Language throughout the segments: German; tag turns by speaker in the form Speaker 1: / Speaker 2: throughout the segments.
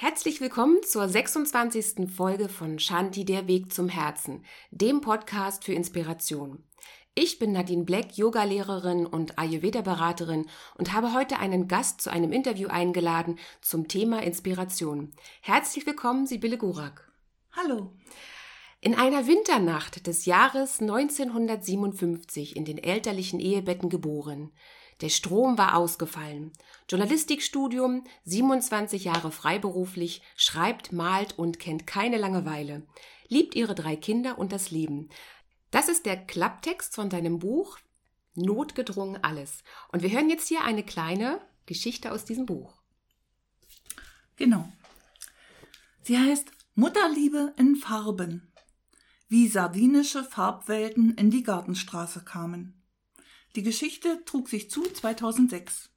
Speaker 1: Herzlich willkommen zur 26. Folge von Shanti der Weg zum Herzen, dem Podcast für Inspiration. Ich bin Nadine Black, Yogalehrerin und Ayurveda-Beraterin und habe heute einen Gast zu einem Interview eingeladen zum Thema Inspiration. Herzlich willkommen, Sibylle Gurak.
Speaker 2: Hallo.
Speaker 1: In einer Winternacht des Jahres 1957 in den elterlichen Ehebetten geboren, der Strom war ausgefallen. Journalistikstudium, 27 Jahre freiberuflich, schreibt, malt und kennt keine Langeweile. Liebt ihre drei Kinder und das Leben. Das ist der Klapptext von seinem Buch Notgedrungen alles. Und wir hören jetzt hier eine kleine Geschichte aus diesem Buch.
Speaker 2: Genau. Sie heißt Mutterliebe in Farben. Wie sardinische Farbwelten in die Gartenstraße kamen. Die Geschichte trug sich zu 2006.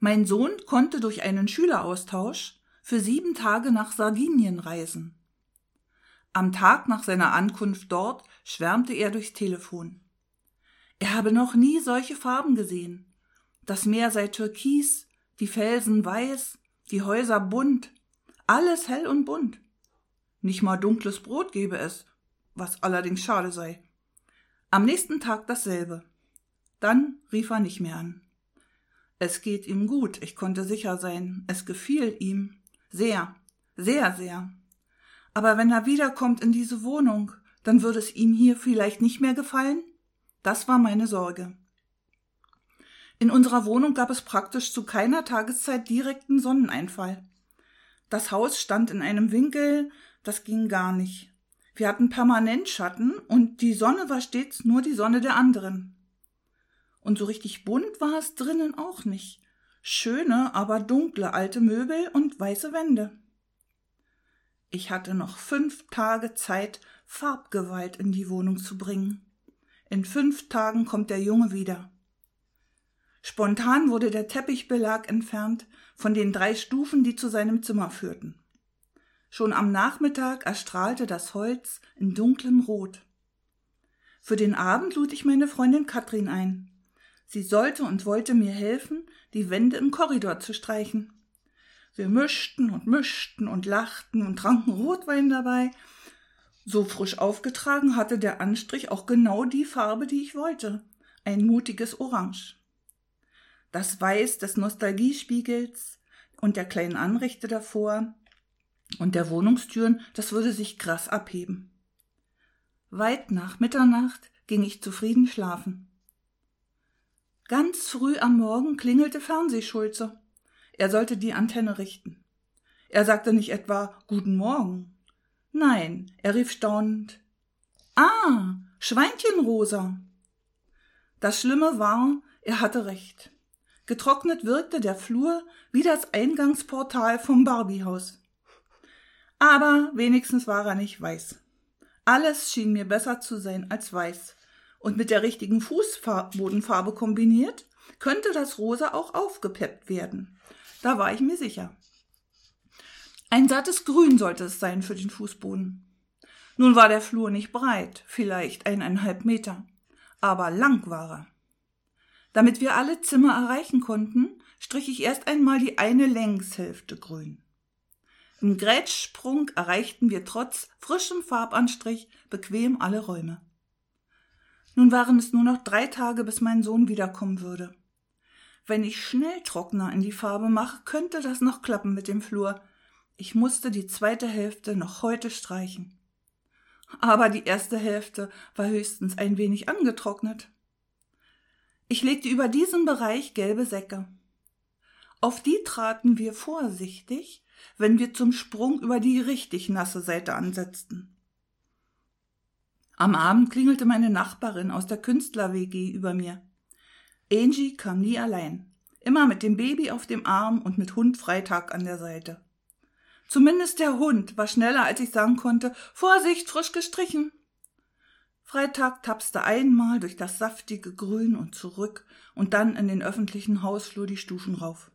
Speaker 2: Mein Sohn konnte durch einen Schüleraustausch für sieben Tage nach Sardinien reisen. Am Tag nach seiner Ankunft dort schwärmte er durchs Telefon. Er habe noch nie solche Farben gesehen. Das Meer sei türkis, die Felsen weiß, die Häuser bunt, alles hell und bunt. Nicht mal dunkles Brot gebe es, was allerdings schade sei. Am nächsten Tag dasselbe. Dann rief er nicht mehr an. Es geht ihm gut, ich konnte sicher sein. Es gefiel ihm. Sehr, sehr, sehr. Aber wenn er wiederkommt in diese Wohnung, dann würde es ihm hier vielleicht nicht mehr gefallen? Das war meine Sorge. In unserer Wohnung gab es praktisch zu keiner Tageszeit direkten Sonneneinfall. Das Haus stand in einem Winkel, das ging gar nicht. Wir hatten permanent Schatten und die Sonne war stets nur die Sonne der anderen. Und so richtig bunt war es drinnen auch nicht. Schöne, aber dunkle alte Möbel und weiße Wände. Ich hatte noch fünf Tage Zeit, Farbgewalt in die Wohnung zu bringen. In fünf Tagen kommt der Junge wieder. Spontan wurde der Teppichbelag entfernt von den drei Stufen, die zu seinem Zimmer führten. Schon am Nachmittag erstrahlte das Holz in dunklem Rot. Für den Abend lud ich meine Freundin Katrin ein. Sie sollte und wollte mir helfen, die Wände im Korridor zu streichen. Wir mischten und mischten und lachten und tranken Rotwein dabei. So frisch aufgetragen hatte der Anstrich auch genau die Farbe, die ich wollte. Ein mutiges Orange. Das Weiß des Nostalgiespiegels und der kleinen Anrichte davor und der Wohnungstüren, das würde sich krass abheben. Weit nach Mitternacht ging ich zufrieden schlafen. Ganz früh am Morgen klingelte Fernsehschulze. Er sollte die Antenne richten. Er sagte nicht etwa Guten Morgen. Nein, er rief staunend Ah, Schweinchenrosa. Das Schlimme war, er hatte recht. Getrocknet wirkte der Flur wie das Eingangsportal vom Barbiehaus. Aber wenigstens war er nicht weiß. Alles schien mir besser zu sein als weiß. Und mit der richtigen Fußbodenfarbe kombiniert, könnte das Rosa auch aufgepeppt werden. Da war ich mir sicher. Ein sattes Grün sollte es sein für den Fußboden. Nun war der Flur nicht breit, vielleicht eineinhalb Meter, aber lang war er. Damit wir alle Zimmer erreichen konnten, strich ich erst einmal die eine Längshälfte grün. Im Grätschsprung erreichten wir trotz frischem Farbanstrich bequem alle Räume. Nun waren es nur noch drei Tage, bis mein Sohn wiederkommen würde. Wenn ich schnell Trockner in die Farbe mache, könnte das noch klappen mit dem Flur. Ich musste die zweite Hälfte noch heute streichen. Aber die erste Hälfte war höchstens ein wenig angetrocknet. Ich legte über diesen Bereich gelbe Säcke. Auf die traten wir vorsichtig, wenn wir zum Sprung über die richtig nasse Seite ansetzten. Am Abend klingelte meine Nachbarin aus der Künstler-WG über mir. Angie kam nie allein, immer mit dem Baby auf dem Arm und mit Hund Freitag an der Seite. Zumindest der Hund war schneller, als ich sagen konnte, Vorsicht, frisch gestrichen. Freitag tapste einmal durch das saftige Grün und zurück und dann in den öffentlichen Hausflur die Stufen rauf.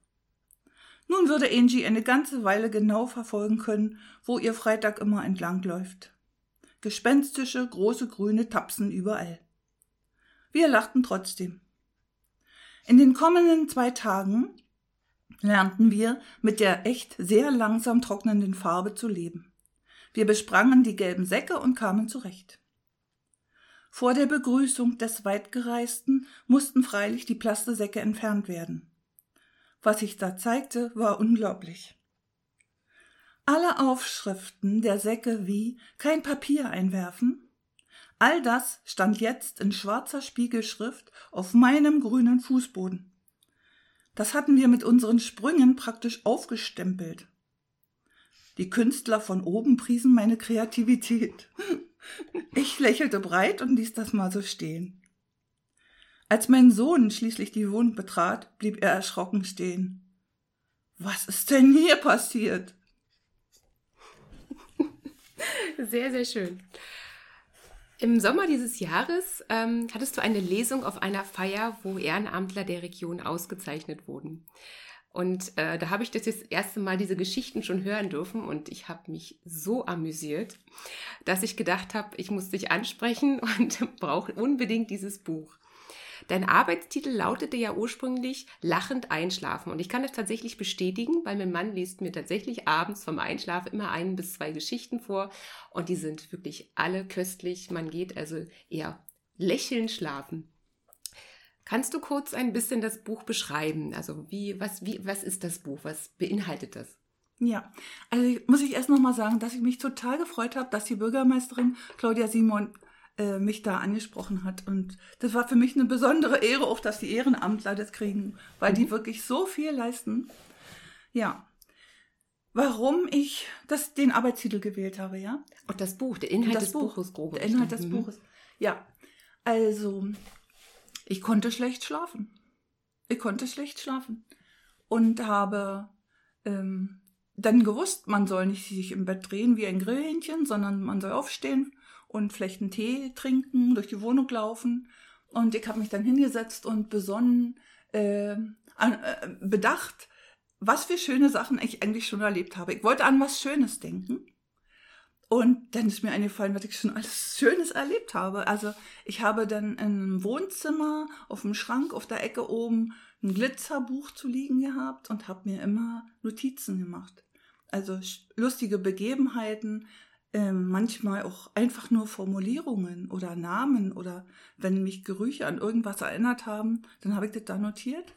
Speaker 2: Nun würde Angie eine ganze Weile genau verfolgen können, wo ihr Freitag immer entlangläuft. Gespenstische, große grüne Tapsen überall. Wir lachten trotzdem. In den kommenden zwei Tagen lernten wir mit der echt sehr langsam trocknenden Farbe zu leben. Wir besprangen die gelben Säcke und kamen zurecht. Vor der Begrüßung des Weitgereisten mussten freilich die Plastesäcke entfernt werden. Was sich da zeigte, war unglaublich. Alle Aufschriften der Säcke wie kein Papier einwerfen, all das stand jetzt in schwarzer Spiegelschrift auf meinem grünen Fußboden. Das hatten wir mit unseren Sprüngen praktisch aufgestempelt. Die Künstler von oben priesen meine Kreativität. Ich lächelte breit und ließ das mal so stehen. Als mein Sohn schließlich die Wohnung betrat, blieb er erschrocken stehen. Was ist denn hier passiert?
Speaker 1: Sehr, sehr schön. Im Sommer dieses Jahres ähm, hattest du eine Lesung auf einer Feier, wo Ehrenamtler der Region ausgezeichnet wurden. Und äh, da habe ich das, das erste Mal diese Geschichten schon hören dürfen und ich habe mich so amüsiert, dass ich gedacht habe, ich muss dich ansprechen und brauche unbedingt dieses Buch. Dein Arbeitstitel lautete ja ursprünglich Lachend einschlafen. Und ich kann das tatsächlich bestätigen, weil mein Mann liest mir tatsächlich abends vom Einschlafen immer ein bis zwei Geschichten vor. Und die sind wirklich alle köstlich. Man geht also eher lächelnd schlafen. Kannst du kurz ein bisschen das Buch beschreiben? Also wie, was, wie, was ist das Buch? Was beinhaltet das?
Speaker 2: Ja, also muss ich erst nochmal sagen, dass ich mich total gefreut habe, dass die Bürgermeisterin Claudia Simon äh, mich da angesprochen hat. Und das war für mich eine besondere Ehre, auch dass die Ehrenamtler das kriegen, weil mhm. die wirklich so viel leisten. Ja. Warum ich das, den Arbeitstitel gewählt habe, ja?
Speaker 1: Und das Buch, der Inhalt des Buch, Buches,
Speaker 2: grob. Der Inhalt des mhm. Buches. Ja. Also, ich konnte schlecht schlafen. Ich konnte schlecht schlafen. Und habe ähm, dann gewusst, man soll nicht sich im Bett drehen wie ein Grillhähnchen, sondern man soll aufstehen, und vielleicht einen Tee trinken, durch die Wohnung laufen. Und ich habe mich dann hingesetzt und besonnen, äh, an, äh, bedacht, was für schöne Sachen ich eigentlich schon erlebt habe. Ich wollte an was Schönes denken. Und dann ist mir eingefallen, was ich schon alles Schönes erlebt habe. Also ich habe dann im Wohnzimmer auf dem Schrank auf der Ecke oben ein Glitzerbuch zu liegen gehabt und habe mir immer Notizen gemacht. Also lustige Begebenheiten, ähm, manchmal auch einfach nur Formulierungen oder Namen oder wenn mich Gerüche an irgendwas erinnert haben, dann habe ich das da notiert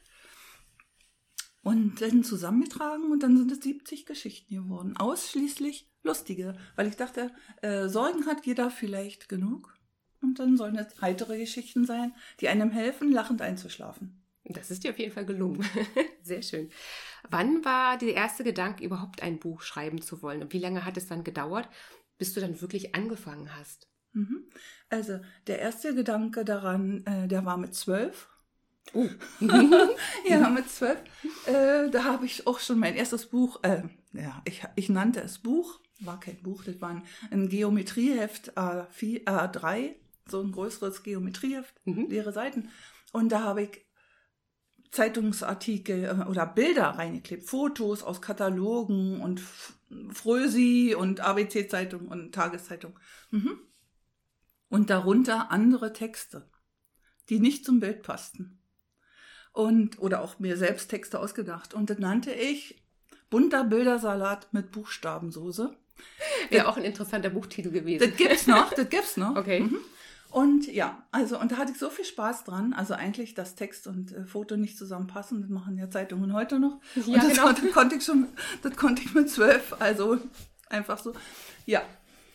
Speaker 2: und dann zusammengetragen und dann sind es 70 Geschichten geworden. Ausschließlich lustige, weil ich dachte, äh, Sorgen hat jeder vielleicht genug und dann sollen es heitere Geschichten sein, die einem helfen, lachend einzuschlafen.
Speaker 1: Das ist dir auf jeden Fall gelungen. Sehr schön. Wann war der erste Gedanke, überhaupt ein Buch schreiben zu wollen? Und wie lange hat es dann gedauert, bis du dann wirklich angefangen hast?
Speaker 2: Mhm. Also der erste Gedanke daran, äh, der war mit zwölf. Oh. ja, mit zwölf. Äh, da habe ich auch schon mein erstes Buch, äh, ja, ich, ich nannte es Buch, war kein Buch, das war ein, ein Geometrieheft A4, A3, so ein größeres Geometrieheft, mhm. leere Seiten. Und da habe ich Zeitungsartikel äh, oder Bilder reingeklebt, Fotos aus Katalogen und Frösi und ABC-Zeitung und Tageszeitung. Mhm. Und darunter andere Texte, die nicht zum Bild passten. Und, oder auch mir selbst Texte ausgedacht. Und das nannte ich bunter Bildersalat mit Buchstabensoße.
Speaker 1: Wäre auch ein interessanter Buchtitel gewesen.
Speaker 2: Das gibt's noch, das gibt's noch.
Speaker 1: Okay. Mhm.
Speaker 2: Und ja, also und da hatte ich so viel Spaß dran. Also eigentlich, dass Text und äh, Foto nicht zusammenpassen, das machen ja Zeitungen heute noch. Ja, und das, genau. das konnte ich schon, das konnte ich mit zwölf. Also einfach so. Ja,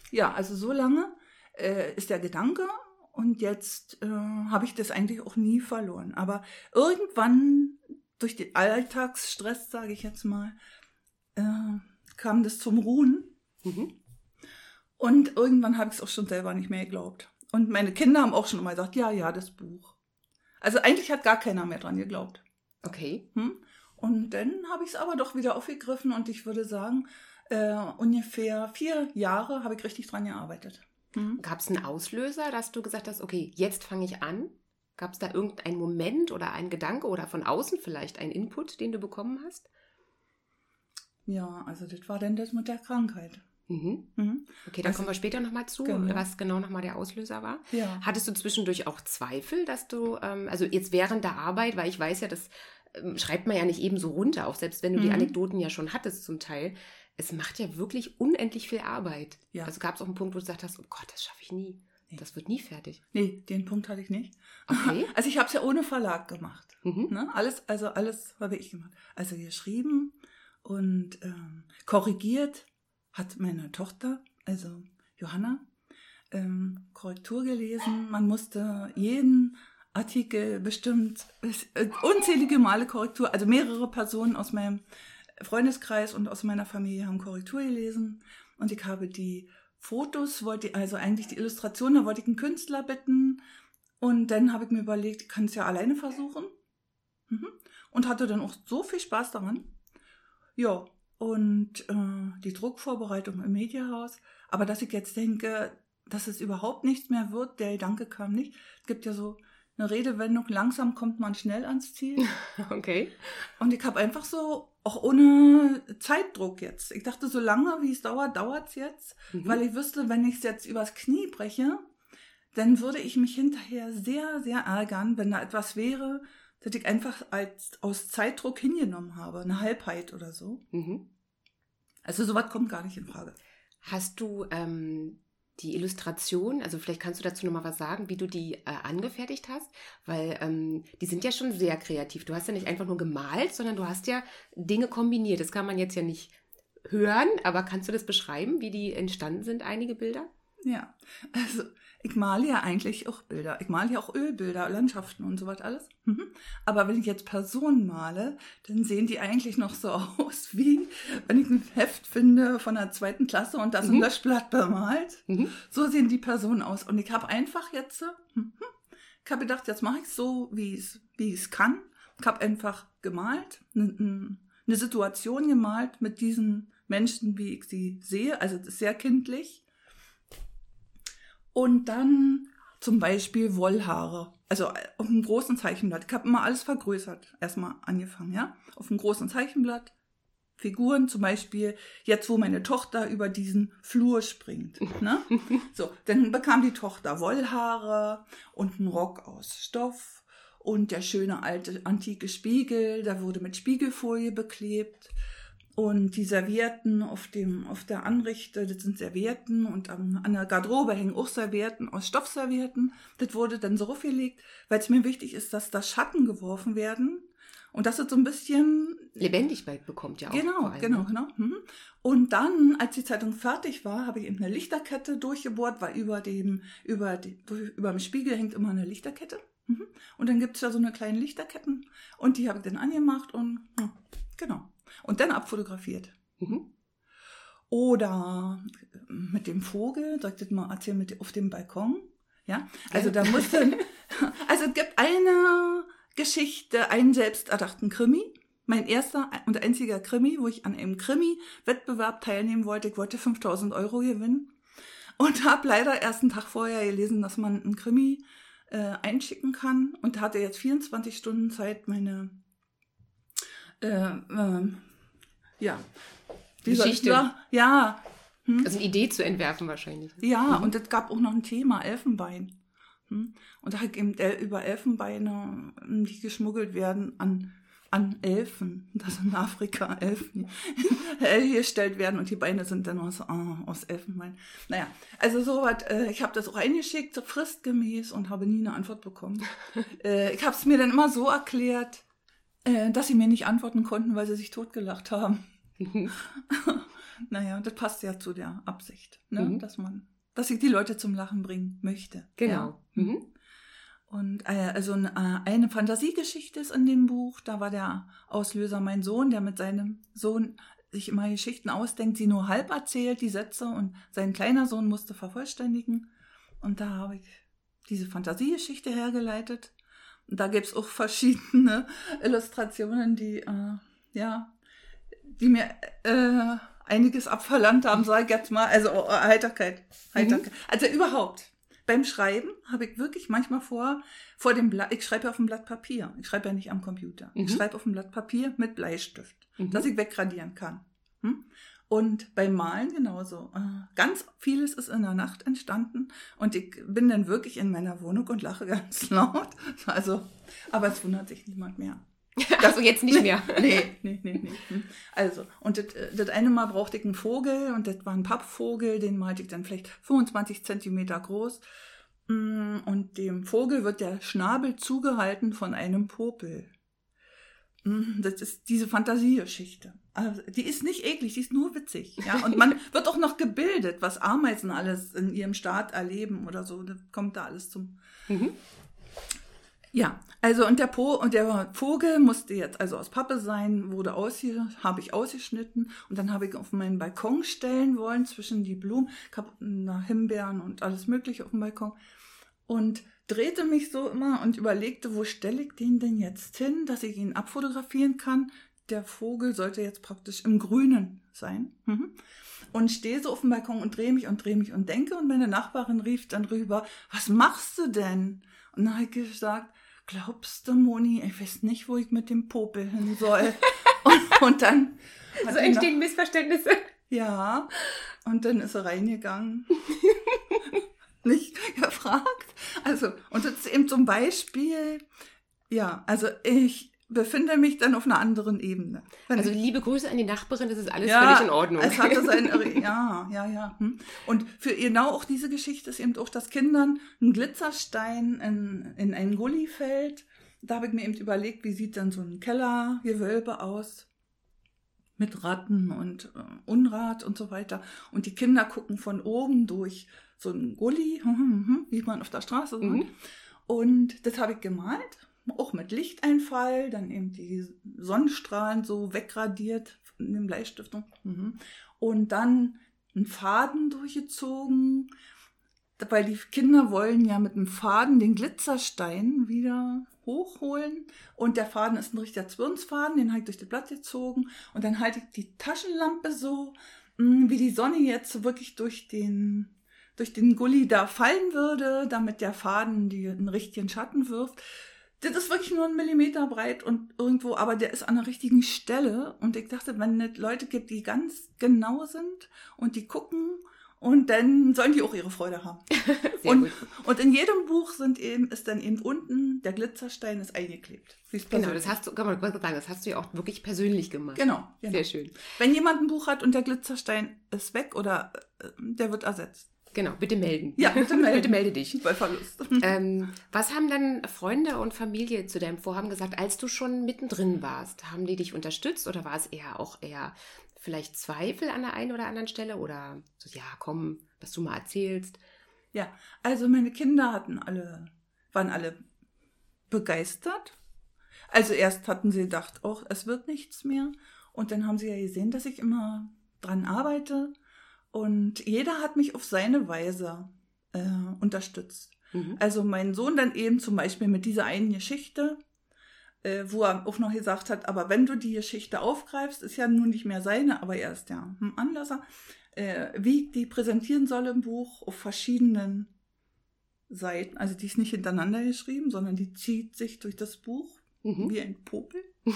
Speaker 2: ja, also so lange äh, ist der Gedanke und jetzt äh, habe ich das eigentlich auch nie verloren. Aber irgendwann durch den Alltagsstress, sage ich jetzt mal, äh, kam das zum Ruhen. Mhm. Und irgendwann habe ich es auch schon selber nicht mehr geglaubt. Und meine Kinder haben auch schon immer gesagt, ja, ja, das Buch. Also eigentlich hat gar keiner mehr dran geglaubt.
Speaker 1: Okay.
Speaker 2: Hm? Und dann habe ich es aber doch wieder aufgegriffen und ich würde sagen, äh, ungefähr vier Jahre habe ich richtig dran gearbeitet.
Speaker 1: Hm? Gab es einen Auslöser, dass du gesagt hast, okay, jetzt fange ich an? Gab es da irgendeinen Moment oder einen Gedanke oder von außen vielleicht einen Input, den du bekommen hast?
Speaker 2: Ja, also das war dann das mit der Krankheit.
Speaker 1: Mhm. Mhm. Okay, dann also, kommen wir später nochmal zu, genau. was genau nochmal der Auslöser war.
Speaker 2: Ja.
Speaker 1: Hattest du zwischendurch auch Zweifel, dass du, ähm, also jetzt während der Arbeit, weil ich weiß ja, dass ähm, schreibt man ja nicht eben so runter, auch selbst wenn du die
Speaker 2: Mhm.
Speaker 1: Anekdoten ja schon hattest zum Teil. Es macht ja wirklich unendlich viel Arbeit.
Speaker 2: Ja.
Speaker 1: Also gab es auch einen Punkt, wo du gesagt hast, oh Gott, das schaffe ich nie.
Speaker 2: Nee.
Speaker 1: Das wird nie fertig.
Speaker 2: Nee, den Punkt hatte ich nicht.
Speaker 1: Okay.
Speaker 2: Also ich habe es ja ohne Verlag gemacht.
Speaker 1: Mhm.
Speaker 2: Ne? Alles, also alles habe ich gemacht. Also geschrieben und ähm, korrigiert hat meine Tochter, also Johanna, ähm, Korrektur gelesen. Man musste jeden Artikel bestimmt äh, unzählige Male Korrektur, also mehrere Personen aus meinem Freundeskreis und aus meiner Familie haben Korrektur gelesen und ich habe die Fotos, wollte also eigentlich die Illustration, da wollte ich einen Künstler bitten und dann habe ich mir überlegt, ich kann es ja alleine versuchen mhm. und hatte dann auch so viel Spaß daran. Ja, und äh, die Druckvorbereitung im Mediahaus, aber dass ich jetzt denke, dass es überhaupt nichts mehr wird, der Gedanke kam nicht. Es gibt ja so eine Redewendung, langsam kommt man schnell ans Ziel.
Speaker 1: Okay.
Speaker 2: Und ich habe einfach so, auch ohne Zeitdruck jetzt. Ich dachte, so lange wie es dauert, dauert es jetzt.
Speaker 1: Mhm.
Speaker 2: Weil ich wüsste, wenn ich es jetzt übers Knie breche, dann würde ich mich hinterher sehr, sehr ärgern, wenn da etwas wäre, das ich einfach als aus Zeitdruck hingenommen habe. Eine Halbheit oder so.
Speaker 1: Mhm.
Speaker 2: Also sowas kommt gar nicht in Frage.
Speaker 1: Hast du ähm, die Illustration, also vielleicht kannst du dazu nochmal was sagen, wie du die äh, angefertigt hast, weil ähm, die sind ja schon sehr kreativ. Du hast ja nicht einfach nur gemalt, sondern du hast ja Dinge kombiniert. Das kann man jetzt ja nicht hören, aber kannst du das beschreiben, wie die entstanden sind, einige Bilder?
Speaker 2: Ja, also ich male ja eigentlich auch Bilder. Ich male ja auch Ölbilder, Landschaften und so was alles. Mhm. Aber wenn ich jetzt Personen male, dann sehen die eigentlich noch so aus, wie wenn ich ein Heft finde von der zweiten Klasse und das
Speaker 1: Mhm.
Speaker 2: ein Löschblatt bemalt.
Speaker 1: Mhm.
Speaker 2: So sehen die Personen aus. Und ich habe einfach jetzt, mhm, ich habe gedacht, jetzt mache ich so, wie es wie ich es kann. Ich habe einfach gemalt, eine eine Situation gemalt mit diesen Menschen, wie ich sie sehe. Also das ist sehr kindlich. Und dann zum Beispiel Wollhaare. Also auf einem großen Zeichenblatt. Ich habe immer alles vergrößert. Erstmal angefangen, ja. Auf einem großen Zeichenblatt. Figuren, zum Beispiel jetzt, wo meine Tochter über diesen Flur springt. Ne? So, dann bekam die Tochter Wollhaare und einen Rock aus Stoff und der schöne alte antike Spiegel, da wurde mit Spiegelfolie beklebt. Und die Servietten auf, dem, auf der Anrichte, das sind Servietten und am, an der Garderobe hängen auch Servietten aus Stoffservietten. Das wurde dann so aufgelegt, weil es mir wichtig ist, dass da Schatten geworfen werden und dass es so ein bisschen
Speaker 1: Lebendigkeit bekommt ja auch.
Speaker 2: Genau,
Speaker 1: allem,
Speaker 2: genau,
Speaker 1: ne?
Speaker 2: genau. Mhm. Und dann, als die Zeitung fertig war, habe ich eben eine Lichterkette durchgebohrt, weil über dem, über, durch, über dem Spiegel hängt immer eine Lichterkette. Mhm. Und dann gibt es da so eine kleine Lichterketten und die habe ich dann angemacht und genau. Und dann abfotografiert.
Speaker 1: Mhm.
Speaker 2: Oder mit dem Vogel, ich das mal erzählen, mit auf dem Balkon? Ja, also da musste, also es gibt eine Geschichte, einen selbsterdachten Krimi. Mein erster und einziger Krimi, wo ich an einem Krimi-Wettbewerb teilnehmen wollte. Ich wollte 5000 Euro gewinnen. Und habe leider erst einen Tag vorher gelesen, dass man einen Krimi äh, einschicken kann. Und hatte jetzt 24 Stunden Zeit, meine äh, ähm, ja, wie
Speaker 1: Geschichte.
Speaker 2: sagen? Ja, hm?
Speaker 1: Also eine Idee zu entwerfen wahrscheinlich.
Speaker 2: Ja,
Speaker 1: Mhm.
Speaker 2: und es gab auch noch ein Thema, Elfenbein. Hm? Und da hat eben über Elfenbeine, ähm, die geschmuggelt werden, an, an Elfen, dass in Afrika Elfen hergestellt werden und die Beine sind dann aus, ah, aus Elfenbein. Naja, also sowas, äh, ich habe das auch eingeschickt, so fristgemäß und habe nie eine Antwort bekommen. äh, ich habe es mir dann immer so erklärt, äh, dass sie mir nicht antworten konnten, weil sie sich totgelacht haben. Naja, das passt ja zu der Absicht, ne?
Speaker 1: Mhm.
Speaker 2: dass man, dass ich die Leute zum Lachen bringen möchte.
Speaker 1: Genau.
Speaker 2: Ja.
Speaker 1: Mhm.
Speaker 2: Und äh, also ein, äh, eine Fantasiegeschichte ist in dem Buch. Da war der Auslöser mein Sohn, der mit seinem Sohn sich immer Geschichten ausdenkt, sie nur halb erzählt, die Sätze, und sein kleiner Sohn musste vervollständigen. Und da habe ich diese Fantasiegeschichte hergeleitet. Da gibt es auch verschiedene Illustrationen, die, äh, ja, die mir äh, einiges abverlangt haben, sage ich jetzt mal. Also äh, Heiterkeit. Heiterkeit. Also überhaupt. Beim Schreiben habe ich wirklich manchmal vor, vor dem Blatt, ich schreibe ja auf dem Blatt Papier. Ich schreibe ja nicht am Computer. Ich
Speaker 1: Mhm.
Speaker 2: schreibe auf dem Blatt Papier mit Bleistift,
Speaker 1: Mhm.
Speaker 2: dass ich wegradieren kann. Hm? Und beim Malen genauso. Äh, Ganz vieles ist in der Nacht entstanden und ich bin dann wirklich in meiner Wohnung und lache ganz laut. Also, aber es wundert sich niemand mehr.
Speaker 1: Also jetzt nicht mehr.
Speaker 2: nee, nee, nee, nee. Hm. Also, und das, äh, das eine Mal brauchte ich einen Vogel und das war ein Pappvogel, den malte ich dann vielleicht 25 Zentimeter groß. Mm, und dem Vogel wird der Schnabel zugehalten von einem Popel. Mm, das ist diese Fantasiegeschichte. Also, die ist nicht eklig, die ist nur witzig. Ja? Und man wird auch noch gebildet, was Ameisen alles in ihrem Staat erleben oder so. Das kommt da alles zum. Mhm. Ja, also und der po und der Vogel musste jetzt also aus Pappe sein, wurde ausge habe ich ausgeschnitten und dann habe ich auf meinen Balkon stellen wollen zwischen die Blumen, ich habe Himbeeren und alles mögliche auf dem Balkon und drehte mich so immer und überlegte, wo stelle ich den denn jetzt hin, dass ich ihn abfotografieren kann. Der Vogel sollte jetzt praktisch im Grünen sein. Mhm. Und stehe so auf dem Balkon und drehe mich und drehe mich und denke. Und meine Nachbarin rief dann rüber, was machst du denn? Und dann habe ich gesagt, glaubst du, Moni, ich weiß nicht, wo ich mit dem Popel hin soll. und, und dann.
Speaker 1: So entstehen Missverständnisse.
Speaker 2: Ja. Und dann ist er reingegangen. nicht gefragt. Also, und das ist eben zum Beispiel, ja, also ich befinde mich dann auf einer anderen Ebene.
Speaker 1: also liebe Grüße an die Nachbarin, das ist alles ja, völlig in Ordnung.
Speaker 2: Es hatte sein, ja, ja, ja. Hm. Und für genau auch diese Geschichte ist eben auch, dass Kindern ein Glitzerstein in, in einen Gully fällt. Da habe ich mir eben überlegt, wie sieht dann so ein Kellergewölbe aus? Mit Ratten und äh, Unrat und so weiter. Und die Kinder gucken von oben durch so ein Gully, wie man auf der Straße sagt. Mhm. Und das habe ich gemalt, auch mit Lichteinfall, dann eben die Sonnenstrahlen so wegradiert in dem Bleistift. Mhm. Und dann einen Faden durchgezogen, weil die Kinder wollen ja mit dem Faden den Glitzerstein wieder hochholen und der Faden ist ein richtiger Zwirnsfaden, den habe ich durch das Blatt gezogen und dann halte ich die Taschenlampe so, wie die Sonne jetzt wirklich durch den durch den Gully da fallen würde, damit der Faden die einen richtigen Schatten wirft. Das ist wirklich nur ein Millimeter breit und irgendwo, aber der ist an der richtigen Stelle. Und ich dachte, wenn es Leute gibt, die ganz genau sind und die gucken und dann sollen die auch ihre Freude haben. Sehr und, gut. und in jedem Buch sind eben, ist dann eben unten, der Glitzerstein ist eingeklebt.
Speaker 1: Genau, das hast du, kann man sagen, das hast du ja auch wirklich persönlich gemacht.
Speaker 2: Genau, genau.
Speaker 1: Sehr schön.
Speaker 2: Wenn jemand ein Buch hat und der Glitzerstein ist weg oder äh, der wird ersetzt.
Speaker 1: Genau, bitte melden.
Speaker 2: Ja, bitte, melden.
Speaker 1: bitte melde dich.
Speaker 2: Bei Verlust.
Speaker 1: Ähm, was haben dann Freunde und Familie zu deinem Vorhaben gesagt, als du schon mittendrin warst? Haben die dich unterstützt oder war es eher auch eher vielleicht Zweifel an der einen oder anderen Stelle oder so, ja, komm, was du mal erzählst?
Speaker 2: Ja, also meine Kinder hatten alle, waren alle begeistert. Also erst hatten sie gedacht, oh, es wird nichts mehr. Und dann haben sie ja gesehen, dass ich immer dran arbeite und jeder hat mich auf seine Weise äh, unterstützt. Mhm. Also mein Sohn dann eben zum Beispiel mit dieser einen Geschichte, äh, wo er auch noch gesagt hat, aber wenn du die Geschichte aufgreifst, ist ja nun nicht mehr seine, aber er ist ja ein Anlasser, äh, wie ich die präsentieren soll im Buch auf verschiedenen Seiten. Also die ist nicht hintereinander geschrieben, sondern die zieht sich durch das Buch mhm. wie ein Popel.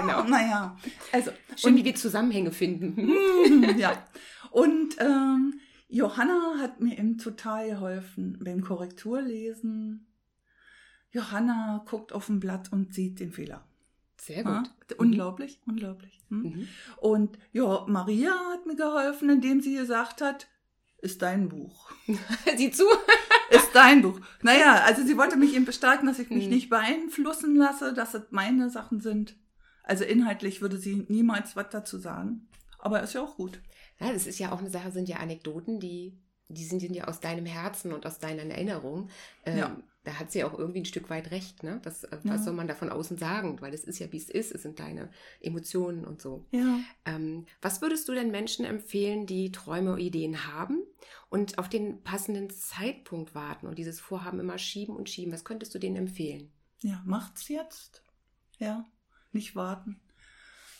Speaker 1: genau.
Speaker 2: Naja, also.
Speaker 1: Schön, und, wie wir Zusammenhänge finden.
Speaker 2: ja. Und ähm, Johanna hat mir eben total geholfen beim Korrekturlesen. Johanna guckt auf ein Blatt und sieht den Fehler.
Speaker 1: Sehr gut. Ja,
Speaker 2: unglaublich, mhm. unglaublich. Hm? Mhm. Und ja, Maria hat mir geholfen, indem sie gesagt hat, ist dein Buch.
Speaker 1: Sieh zu.
Speaker 2: ist dein Buch. Naja, also sie wollte mich eben bestärken, dass ich mich mhm. nicht beeinflussen lasse, dass es meine Sachen sind. Also inhaltlich würde sie niemals was dazu sagen. Aber ist ja auch gut.
Speaker 1: Ja, das ist ja auch eine Sache, sind ja Anekdoten, die, die sind ja aus deinem Herzen und aus deinen Erinnerungen. Ähm, ja. Da hat sie auch irgendwie ein Stück weit recht, ne? Das, äh, was ja. soll man da von außen sagen? Weil es ist ja, wie es ist, es sind deine Emotionen und so.
Speaker 2: Ja.
Speaker 1: Ähm, was würdest du denn Menschen empfehlen, die Träume und Ideen haben und auf den passenden Zeitpunkt warten und dieses Vorhaben immer schieben und schieben? Was könntest du denen empfehlen?
Speaker 2: Ja, macht's jetzt. Ja, nicht warten.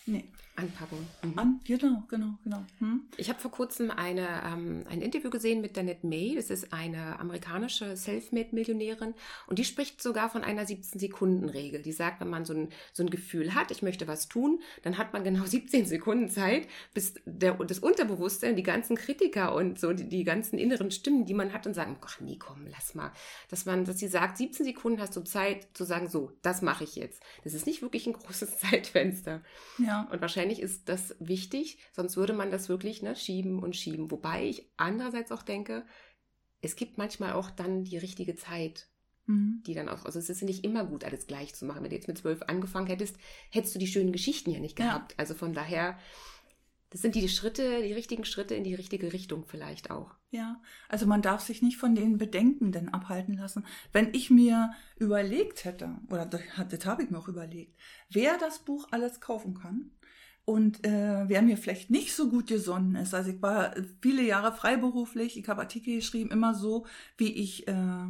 Speaker 2: Nee.
Speaker 1: Anpacken. Mhm.
Speaker 2: An, genau, genau, genau. Hm?
Speaker 1: Ich habe vor kurzem eine, ähm, ein Interview gesehen mit Danette May. Das ist eine amerikanische Selfmade-Millionärin und die spricht sogar von einer 17-Sekunden-Regel. Die sagt, wenn man so ein, so ein Gefühl hat, ich möchte was tun, dann hat man genau 17 Sekunden Zeit, bis der, das Unterbewusstsein, die ganzen Kritiker und so die, die ganzen inneren Stimmen, die man hat und sagen, ach nee, komm, lass mal. Dass man, dass sie sagt, 17 Sekunden hast du Zeit zu sagen, so, das mache ich jetzt. Das ist nicht wirklich ein großes Zeitfenster.
Speaker 2: Ja.
Speaker 1: Und wahrscheinlich ist das wichtig, sonst würde man das wirklich ne, schieben und schieben. Wobei ich andererseits auch denke, es gibt manchmal auch dann die richtige Zeit,
Speaker 2: Mhm.
Speaker 1: die dann auch, also es ist nicht immer gut, alles gleich zu machen. Wenn du jetzt mit zwölf angefangen hättest, hättest du die schönen Geschichten ja nicht
Speaker 2: Ja.
Speaker 1: gehabt. Also von daher, das sind die Schritte, die richtigen Schritte in die richtige Richtung vielleicht auch.
Speaker 2: Ja, also man darf sich nicht von den Bedenkenden abhalten lassen. Wenn ich mir überlegt hätte, oder das, das habe ich mir auch überlegt, wer das Buch alles kaufen kann und äh, wer mir vielleicht nicht so gut gesonnen ist. Also ich war viele Jahre freiberuflich, ich habe Artikel geschrieben, immer so, wie ich, äh,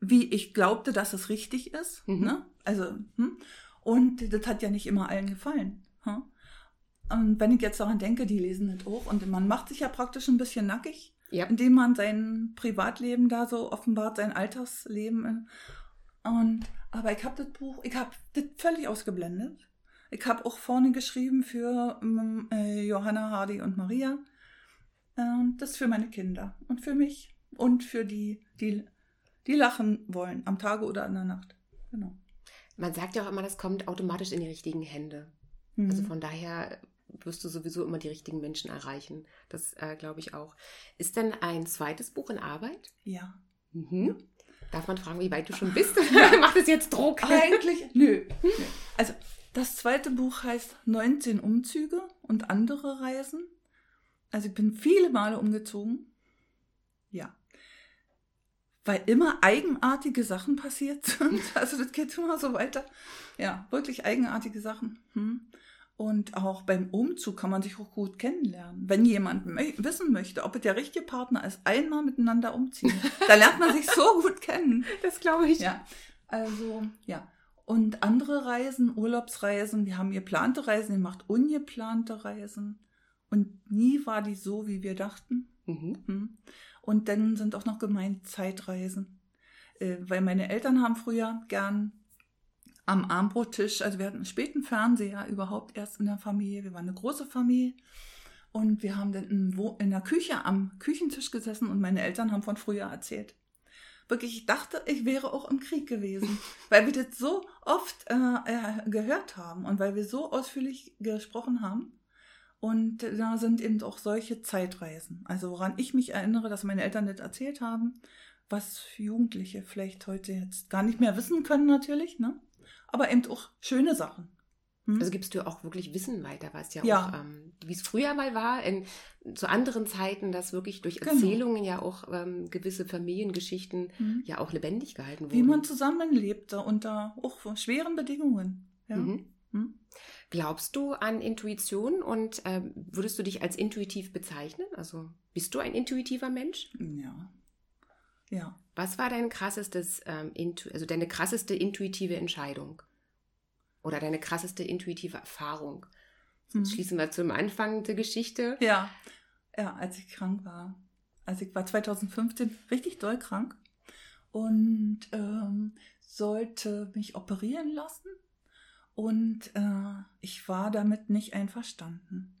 Speaker 2: wie ich glaubte, dass es richtig ist.
Speaker 1: Mhm.
Speaker 2: Ne? Also, hm? und das hat ja nicht immer allen gefallen. Hm? Und wenn ich jetzt daran denke, die lesen das auch und man macht sich ja praktisch ein bisschen nackig,
Speaker 1: Ja.
Speaker 2: indem man sein Privatleben da so offenbart, sein Alltagsleben. Und aber ich habe das Buch, ich habe das völlig ausgeblendet. Ich habe auch vorne geschrieben für ähm, äh, Johanna, Hardy und Maria. Und das für meine Kinder und für mich und für die, die, die lachen wollen, am Tage oder in der Nacht. Genau.
Speaker 1: Man sagt ja auch immer, das kommt automatisch in die richtigen Hände.
Speaker 2: Mhm.
Speaker 1: Also von daher wirst du sowieso immer die richtigen Menschen erreichen. Das äh, glaube ich auch. Ist denn ein zweites Buch in Arbeit?
Speaker 2: ja.
Speaker 1: Mhm. Darf man fragen, wie weit du schon bist? Oder macht es jetzt Druck?
Speaker 2: Eigentlich, nö. nö. Also, das zweite Buch heißt 19 Umzüge und andere Reisen. Also, ich bin viele Male umgezogen. Ja. Weil immer eigenartige Sachen passiert sind. Also, das geht immer so weiter. Ja, wirklich eigenartige Sachen. Hm. Und auch beim Umzug kann man sich auch gut kennenlernen. Wenn jemand mö- wissen möchte, ob der richtige Partner ist, einmal miteinander umziehen. Da lernt man sich so gut kennen.
Speaker 1: Das glaube ich.
Speaker 2: Ja, also ja. Und andere Reisen, Urlaubsreisen, wir haben geplante Reisen, ihr macht ungeplante Reisen. Und nie war die so, wie wir dachten.
Speaker 1: Mhm.
Speaker 2: Hm. Und dann sind auch noch gemeint Zeitreisen. Äh, weil meine Eltern haben früher gern am Armbrottisch, also wir hatten einen späten Fernseher überhaupt erst in der Familie. Wir waren eine große Familie. Und wir haben dann in, in der Küche am Küchentisch gesessen und meine Eltern haben von früher erzählt. Wirklich, ich dachte, ich wäre auch im Krieg gewesen, weil wir das so oft äh, äh, gehört haben und weil wir so ausführlich gesprochen haben. Und da sind eben auch solche Zeitreisen. Also woran ich mich erinnere, dass meine Eltern das erzählt haben, was Jugendliche vielleicht heute jetzt gar nicht mehr wissen können natürlich, ne? Aber eben auch schöne Sachen. Hm?
Speaker 1: Also gibst du auch wirklich Wissen weiter, was ja,
Speaker 2: Ja.
Speaker 1: auch, ähm, wie es früher mal war, in, zu anderen Zeiten, dass wirklich durch
Speaker 2: Genau.
Speaker 1: Erzählungen ja auch ähm, gewisse Familiengeschichten
Speaker 2: Hm?
Speaker 1: ja auch lebendig gehalten wurden.
Speaker 2: Wie man zusammenlebte unter auch schweren Bedingungen. Ja.
Speaker 1: Mhm.
Speaker 2: Hm?
Speaker 1: Glaubst du an Intuition und ähm, würdest du dich als intuitiv bezeichnen? Also bist du ein intuitiver Mensch?
Speaker 2: ja. Ja.
Speaker 1: Was war dein krassestes, ähm, also deine krasseste intuitive Entscheidung? Oder deine krasseste intuitive Erfahrung?
Speaker 2: Hm.
Speaker 1: Schließen wir zum Anfang der Geschichte.
Speaker 2: Ja, ja, als ich krank war. Also ich war 2015 richtig doll krank und ähm, sollte mich operieren lassen. Und äh, ich war damit nicht einverstanden.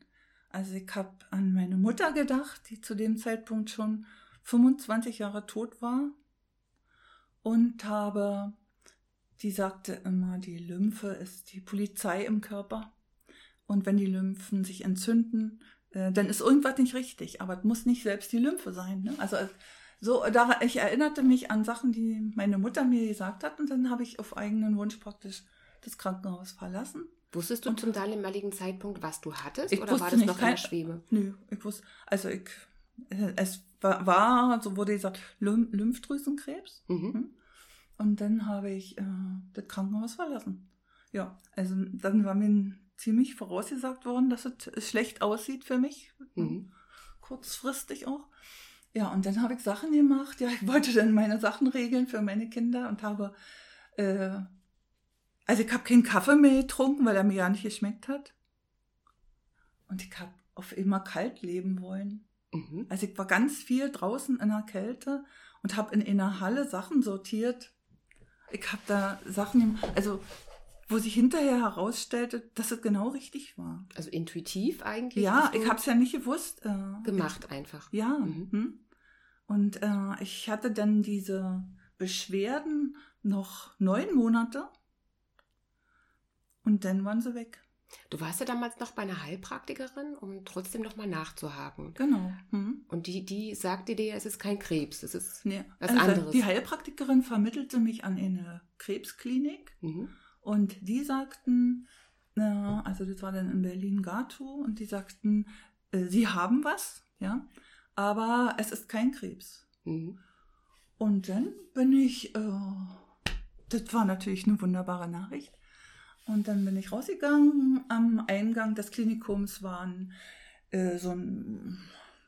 Speaker 2: Also ich habe an meine Mutter gedacht, die zu dem Zeitpunkt schon 25 Jahre tot war. Und habe, die sagte immer, die Lymphe ist die Polizei im Körper. Und wenn die Lymphen sich entzünden, äh, dann ist irgendwas nicht richtig. Aber es muss nicht selbst die Lymphe sein. Ne? Also so, da, ich erinnerte mich an Sachen, die meine Mutter mir gesagt hat. Und dann habe ich auf eigenen Wunsch praktisch das Krankenhaus verlassen.
Speaker 1: Wusstest du
Speaker 2: Und-
Speaker 1: zum damaligen Zeitpunkt, was du hattest?
Speaker 2: Ich
Speaker 1: oder war das
Speaker 2: nicht,
Speaker 1: noch in der
Speaker 2: kein-
Speaker 1: Schwebe?
Speaker 2: Nö, ich wusste, also ich, es war, so wurde gesagt, Lym Lymphdrüsenkrebs.
Speaker 1: Mhm.
Speaker 2: Und dann habe ich äh, das Krankenhaus verlassen. Ja, also dann war mir ziemlich vorausgesagt worden, dass es schlecht aussieht für mich.
Speaker 1: Mhm.
Speaker 2: Kurzfristig auch. Ja, und dann habe ich Sachen gemacht. Ja, ich wollte dann meine Sachen regeln für meine Kinder und habe äh, Also ich habe keinen Kaffee mehr getrunken, weil er mir ja nicht geschmeckt hat. Und ich habe auf immer kalt leben wollen.
Speaker 1: Mhm.
Speaker 2: Also ich war ganz viel draußen in der Kälte und habe in einer Halle Sachen sortiert. Ich habe da Sachen, also wo sich hinterher herausstellte, dass es genau richtig war.
Speaker 1: Also intuitiv eigentlich?
Speaker 2: Ja, ich habe es ja nicht gewusst. Äh,
Speaker 1: gemacht einfach.
Speaker 2: Ja.
Speaker 1: Mhm.
Speaker 2: hm. Und äh, ich hatte dann diese Beschwerden noch neun Monate und dann waren sie weg.
Speaker 1: Du warst ja damals noch bei einer Heilpraktikerin, um trotzdem nochmal nachzuhaken.
Speaker 2: Genau. Hm.
Speaker 1: Und die, die sagte dir, es ist kein Krebs, es ist.
Speaker 2: Nee.
Speaker 1: Was
Speaker 2: also
Speaker 1: anderes.
Speaker 2: Die Heilpraktikerin vermittelte mich an eine Krebsklinik
Speaker 1: Mhm.
Speaker 2: und die sagten, also das war dann in Berlin-Gatow und die sagten, äh, sie haben was, ja, aber es ist kein Krebs.
Speaker 1: Mhm.
Speaker 2: Und dann bin ich, äh, das war natürlich eine wunderbare Nachricht. Und dann bin ich rausgegangen. Am Eingang des Klinikums war ein, äh, so ein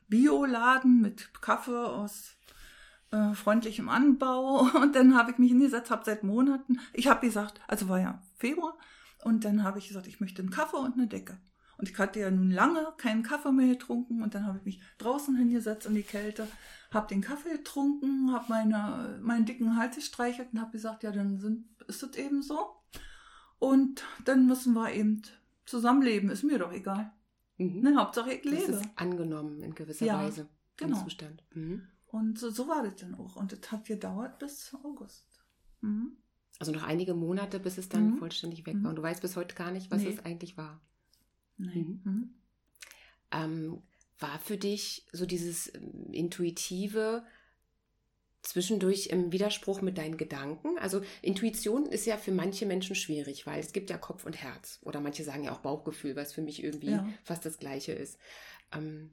Speaker 2: Bioladen mit Kaffee aus äh, freundlichem Anbau. Und dann habe ich mich hingesetzt, habe seit Monaten, ich habe gesagt, also war ja Februar, und dann habe ich gesagt, ich möchte einen Kaffee und eine Decke. Und ich hatte ja nun lange keinen Kaffee mehr getrunken und dann habe ich mich draußen hingesetzt in die Kälte, habe den Kaffee getrunken, habe meine, meinen dicken Hals gestreichelt und habe gesagt, ja, dann sind, ist es eben so. Und dann müssen wir eben zusammenleben, ist mir doch egal.
Speaker 1: Mhm.
Speaker 2: Ne, Hauptsache ich
Speaker 1: Das
Speaker 2: lebe.
Speaker 1: ist angenommen in gewisser
Speaker 2: Ja,
Speaker 1: Weise.
Speaker 2: genau.
Speaker 1: Zustand. Mhm.
Speaker 2: Und so, so war das dann auch. Und das hat gedauert bis August. Mhm.
Speaker 1: Also noch einige Monate, bis es dann
Speaker 2: Mhm.
Speaker 1: vollständig weg
Speaker 2: Mhm.
Speaker 1: war. Und du weißt bis heute gar nicht, was
Speaker 2: Nee.
Speaker 1: es eigentlich war.
Speaker 2: Nein. Mhm.
Speaker 1: Ähm, war für dich so dieses ähm, intuitive zwischendurch im Widerspruch mit deinen Gedanken? Also Intuition ist ja für manche Menschen schwierig, weil es gibt ja Kopf und Herz. Oder manche sagen ja auch Bauchgefühl, was für mich irgendwie
Speaker 2: Ja.
Speaker 1: fast das gleiche ist. Ähm,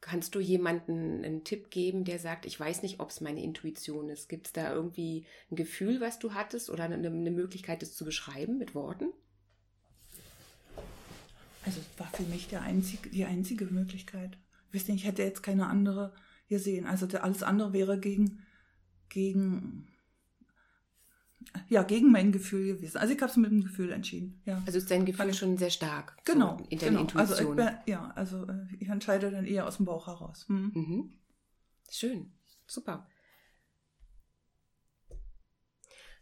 Speaker 1: kannst du jemanden einen Tipp geben, der sagt, ich weiß nicht, ob es meine Intuition ist? Gibt es da irgendwie ein Gefühl, was du hattest oder eine, eine Möglichkeit, das zu beschreiben mit Worten?
Speaker 2: Also es war für mich der einzige, die einzige Möglichkeit. Ich weiß nicht, ich hätte jetzt keine andere gesehen. Also der, alles andere wäre gegen, gegen, ja, gegen mein Gefühl gewesen. Also ich habe es mit dem Gefühl entschieden. Ja.
Speaker 1: Also ist dein Gefühl
Speaker 2: Kann-
Speaker 1: schon sehr stark.
Speaker 2: Genau,
Speaker 1: So in deiner
Speaker 2: genau. Also ich
Speaker 1: Intuition.
Speaker 2: ja, also äh, ich entscheide dann eher aus dem Bauch heraus. Hm.
Speaker 1: Mhm. Schön, super.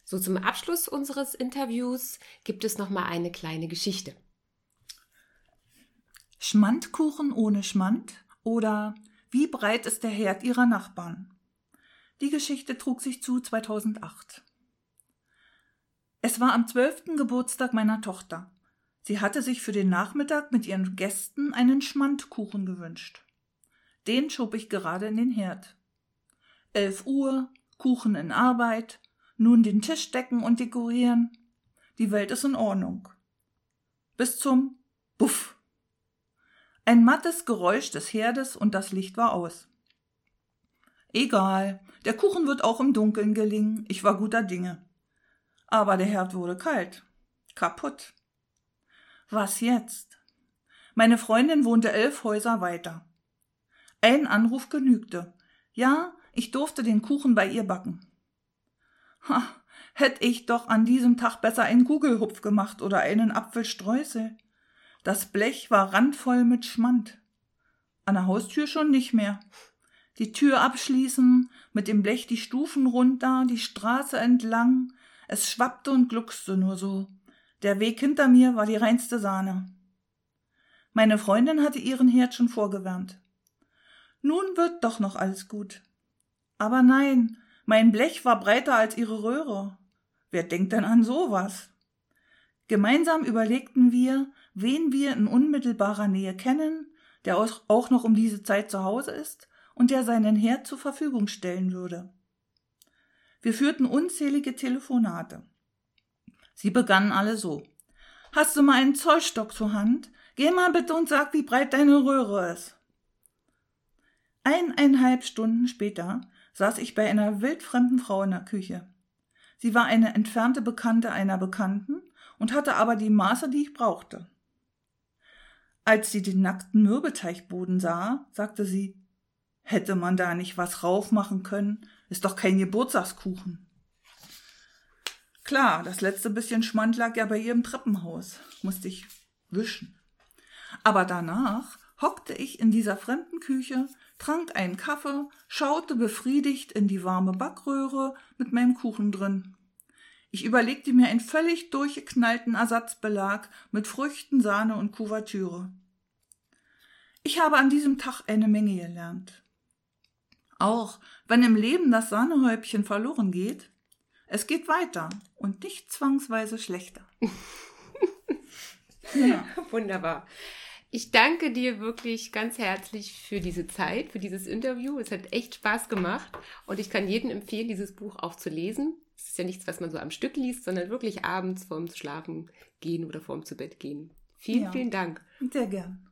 Speaker 1: So zum Abschluss unseres Interviews gibt es noch mal eine kleine Geschichte.
Speaker 2: Schmandkuchen ohne Schmand oder Wie breit ist der Herd Ihrer Nachbarn? Die Geschichte trug sich zu 2008. Es war am zwölften Geburtstag meiner Tochter. Sie hatte sich für den Nachmittag mit ihren Gästen einen Schmandkuchen gewünscht. Den schob ich gerade in den Herd. Elf Uhr, Kuchen in Arbeit, nun den Tisch decken und dekorieren. Die Welt ist in Ordnung. Bis zum Buff. Ein mattes Geräusch des Herdes und das Licht war aus. Egal, der Kuchen wird auch im Dunkeln gelingen, ich war guter Dinge. Aber der Herd wurde kalt. Kaputt. Was jetzt? Meine Freundin wohnte elf Häuser weiter. Ein Anruf genügte. Ja, ich durfte den Kuchen bei ihr backen. Ha, hätt ich doch an diesem Tag besser einen Gugelhupf gemacht oder einen Apfelstreusel. Das Blech war randvoll mit Schmand. An der Haustür schon nicht mehr. Die Tür abschließen, mit dem Blech die Stufen runter, die Straße entlang. Es schwappte und gluckste nur so. Der Weg hinter mir war die reinste Sahne. Meine Freundin hatte ihren Herd schon vorgewärmt. Nun wird doch noch alles gut. Aber nein, mein Blech war breiter als ihre Röhre. Wer denkt denn an sowas? Gemeinsam überlegten wir, wen wir in unmittelbarer Nähe kennen, der auch noch um diese Zeit zu Hause ist und der seinen Herd zur Verfügung stellen würde. Wir führten unzählige Telefonate. Sie begannen alle so. Hast du mal einen Zollstock zur Hand? Geh mal bitte und sag, wie breit deine Röhre ist. Eineinhalb Stunden später saß ich bei einer wildfremden Frau in der Küche. Sie war eine entfernte Bekannte einer Bekannten und hatte aber die Maße, die ich brauchte. Als sie den nackten Mürbeteigboden sah, sagte sie, hätte man da nicht was raufmachen können, ist doch kein Geburtstagskuchen. Klar, das letzte bisschen Schmand lag ja bei ihr im Treppenhaus. Musste ich wischen. Aber danach hockte ich in dieser fremden Küche, trank einen Kaffee, schaute befriedigt in die warme Backröhre mit meinem Kuchen drin. Ich überlegte mir einen völlig durchgeknallten Ersatzbelag mit Früchten, Sahne und Kuvertüre. Ich habe an diesem Tag eine Menge gelernt. Auch wenn im Leben das Sahnehäubchen verloren geht, es geht weiter und nicht zwangsweise schlechter.
Speaker 1: ja. Wunderbar. Ich danke dir wirklich ganz herzlich für diese Zeit, für dieses Interview. Es hat echt Spaß gemacht und ich kann jedem empfehlen, dieses Buch auch zu lesen. Es ist ja nichts, was man so am Stück liest, sondern wirklich abends vorm Schlafen gehen oder vorm zu Bett gehen. Vielen, ja. vielen Dank.
Speaker 2: Sehr gern.